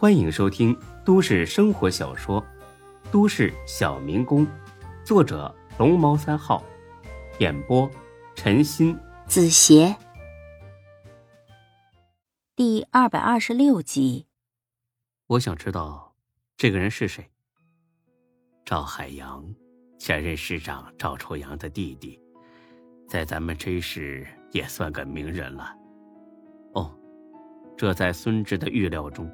欢迎收听都市生活小说《都市小民工》，作者龙猫三号，演播陈鑫、子邪，第二百二十六集。我想知道这个人是谁。赵海洋，前任市长赵臭阳的弟弟，在咱们这市也算个名人了。哦，这在孙志的预料中。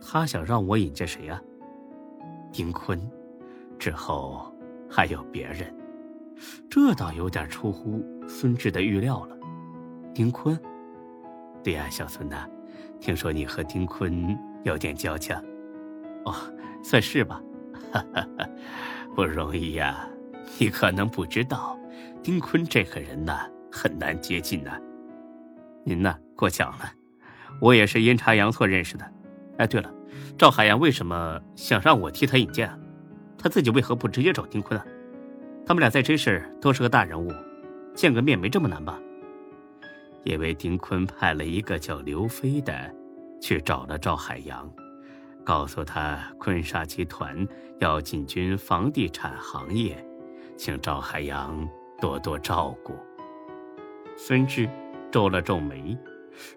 他想让我引荐谁呀？丁坤，之后还有别人，这倒有点出乎孙志的预料了。丁坤，对呀，小孙呐，听说你和丁坤有点交情，哦，算是吧，哈哈哈，不容易呀。你可能不知道，丁坤这个人呐，很难接近呐。您呐，过奖了，我也是阴差阳错认识的。哎，对了，赵海洋为什么想让我替他引荐啊？他自己为何不直接找丁坤啊？他们俩在这事都是个大人物，见个面没这么难吧？因为丁坤派了一个叫刘飞的，去找了赵海洋，告诉他坤沙集团要进军房地产行业，请赵海洋多多照顾。孙志皱了皱眉，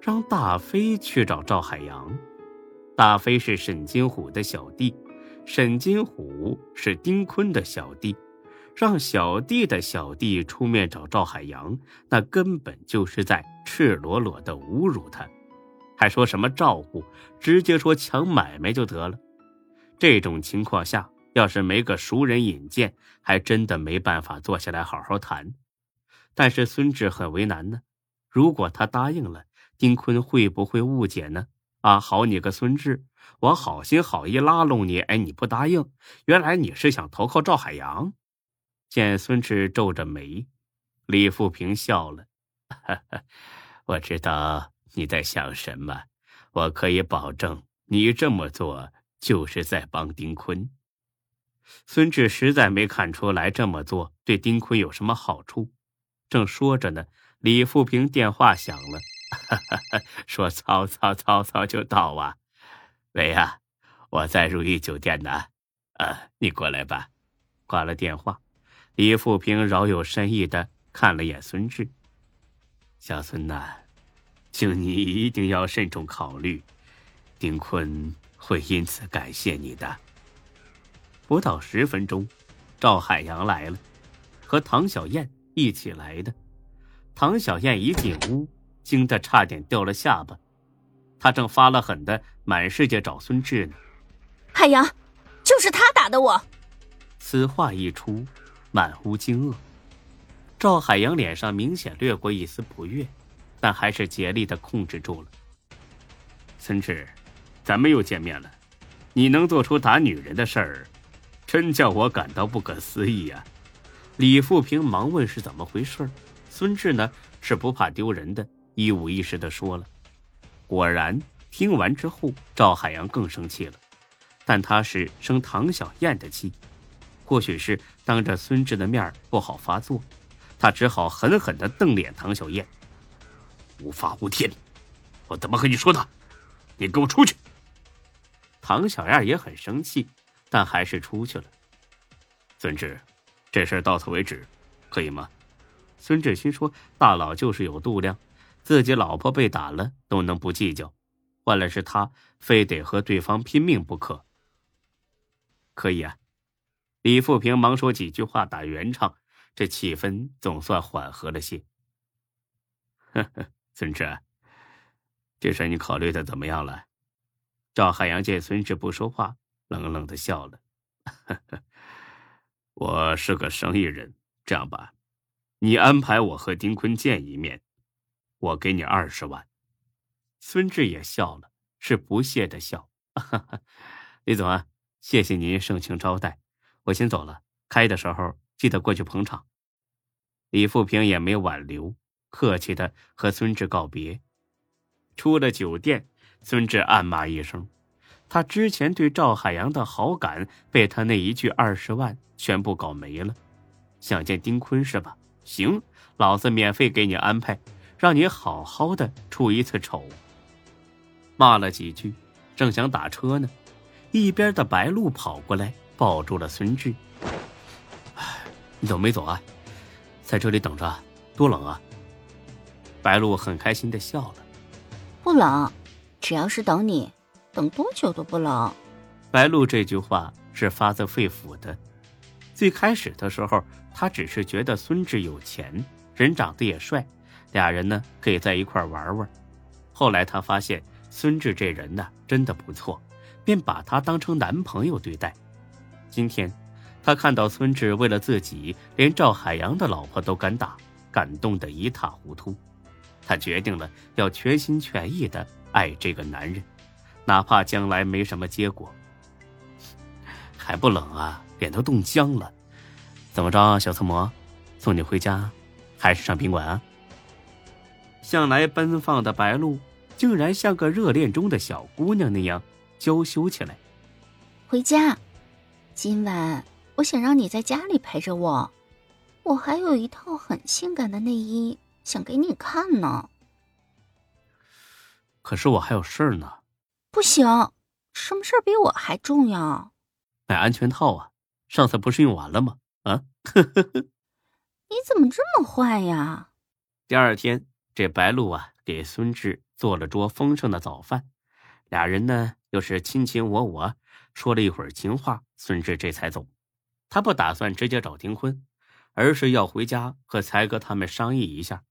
让大飞去找赵海洋。大飞是沈金虎的小弟，沈金虎是丁坤的小弟，让小弟的小弟出面找赵海洋，那根本就是在赤裸裸的侮辱他，还说什么照顾，直接说抢买卖就得了。这种情况下，要是没个熟人引荐，还真的没办法坐下来好好谈。但是孙志很为难呢，如果他答应了，丁坤会不会误解呢？啊，好你个孙志，我好心好意拉拢你，哎，你不答应，原来你是想投靠赵海洋。见孙志皱着眉，李富平笑了，哈哈，我知道你在想什么，我可以保证，你这么做就是在帮丁坤。孙志实在没看出来这么做对丁坤有什么好处，正说着呢，李富平电话响了。哈哈哈！说曹操，曹操就到啊！喂呀，我在如意酒店呢，啊，你过来吧。挂了电话，李富平饶有深意的看了眼孙志：“小孙呐，请你一定要慎重考虑，丁坤会因此感谢你的。”不到十分钟，赵海洋来了，和唐小燕一起来的。唐小燕一进屋。惊得差点掉了下巴，他正发了狠的满世界找孙志呢。海洋，就是他打的我。此话一出，满屋惊愕。赵海洋脸上明显掠过一丝不悦，但还是竭力的控制住了。孙志，咱们又见面了，你能做出打女人的事儿，真叫我感到不可思议呀！李富平忙问是怎么回事孙志呢是不怕丢人的。一五一十的说了，果然听完之后，赵海洋更生气了，但他是生唐小燕的气，或许是当着孙志的面不好发作，他只好狠狠的瞪脸唐小燕。无法无天，我怎么和你说的？你给我出去！唐小燕也很生气，但还是出去了。孙志，这事到此为止，可以吗？孙志心说：“大佬就是有度量。”自己老婆被打了都能不计较，换了是他，非得和对方拼命不可。可以啊，李富平忙说几句话打圆场，这气氛总算缓和了些。呵呵，孙志，这事你考虑的怎么样了？赵海洋见孙志不说话，冷冷的笑了。呵呵，我是个生意人，这样吧，你安排我和丁坤见一面。我给你二十万，孙志也笑了，是不屑的笑。李总啊，谢谢您盛情招待，我先走了。开的时候记得过去捧场。李富平也没挽留，客气的和孙志告别。出了酒店，孙志暗骂一声：他之前对赵海洋的好感被他那一句二十万全部搞没了。想见丁坤是吧？行，老子免费给你安排。让你好好的出一次丑。骂了几句，正想打车呢，一边的白鹿跑过来抱住了孙志。你走没走啊？在这里等着，多冷啊！白鹿很开心的笑了。不冷，只要是等你，等多久都不冷。白鹿这句话是发自肺腑的。最开始的时候，他只是觉得孙志有钱，人长得也帅，俩人呢可以在一块玩玩。后来他发现孙志这人呢真的不错，便把他当成男朋友对待。今天，他看到孙志为了自己连赵海洋的老婆都敢打，感动得一塌糊涂。他决定了要全心全意的爱这个男人，哪怕将来没什么结果。还不冷啊？脸都冻僵了。怎么着，小色魔，送你回家，还是上宾馆啊？向来奔放的白露，竟然像个热恋中的小姑娘那样娇羞起来。回家，今晚我想让你在家里陪着我，我还有一套很性感的内衣。想给你看呢，可是我还有事儿呢。不行，什么事儿比我还重要？买安全套啊！上次不是用完了吗？啊！你怎么这么坏呀？第二天，这白露啊，给孙志做了桌丰盛的早饭，俩人呢又是卿卿我我，说了一会儿情话，孙志这才走。他不打算直接找丁坤，而是要回家和才哥他们商议一下。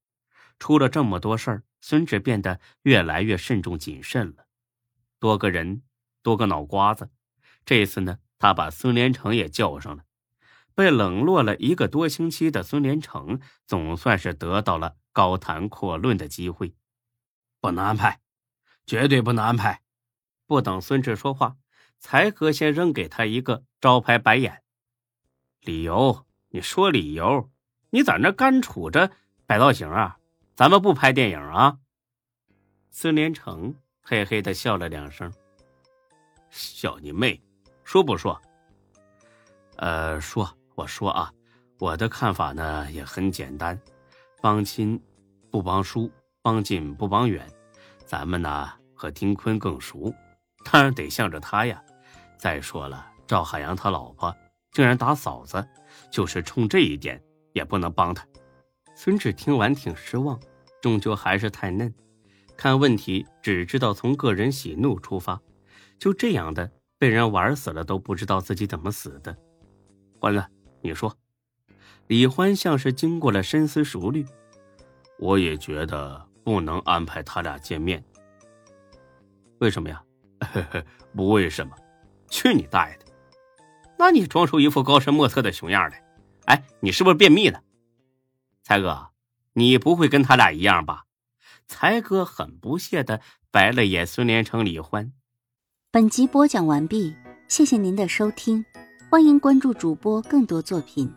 出了这么多事儿，孙志变得越来越慎重谨慎了。多个人，多个脑瓜子。这次呢，他把孙连成也叫上了。被冷落了一个多星期的孙连成，总算是得到了高谈阔论的机会。不能安排，绝对不能安排！不等孙志说话，才哥先扔给他一个招牌白眼。理由？你说理由？你在那干杵着摆造型啊？咱们不拍电影啊！孙连成嘿嘿的笑了两声，笑你妹！说不说？呃，说，我说啊，我的看法呢也很简单，帮亲不帮疏，帮近不帮远。咱们呢和丁坤更熟，当然得向着他呀。再说了，赵海洋他老婆竟然打嫂子，就是冲这一点也不能帮他。孙志听完挺失望，终究还是太嫩，看问题只知道从个人喜怒出发，就这样的被人玩死了都不知道自己怎么死的。欢子，你说？李欢像是经过了深思熟虑，我也觉得不能安排他俩见面。为什么呀？不为什么，去你大爷的！那你装出一副高深莫测的熊样来？哎，你是不是便秘了？才哥，你不会跟他俩一样吧？才哥很不屑的白了眼孙连成、李欢。本集播讲完毕，谢谢您的收听，欢迎关注主播更多作品。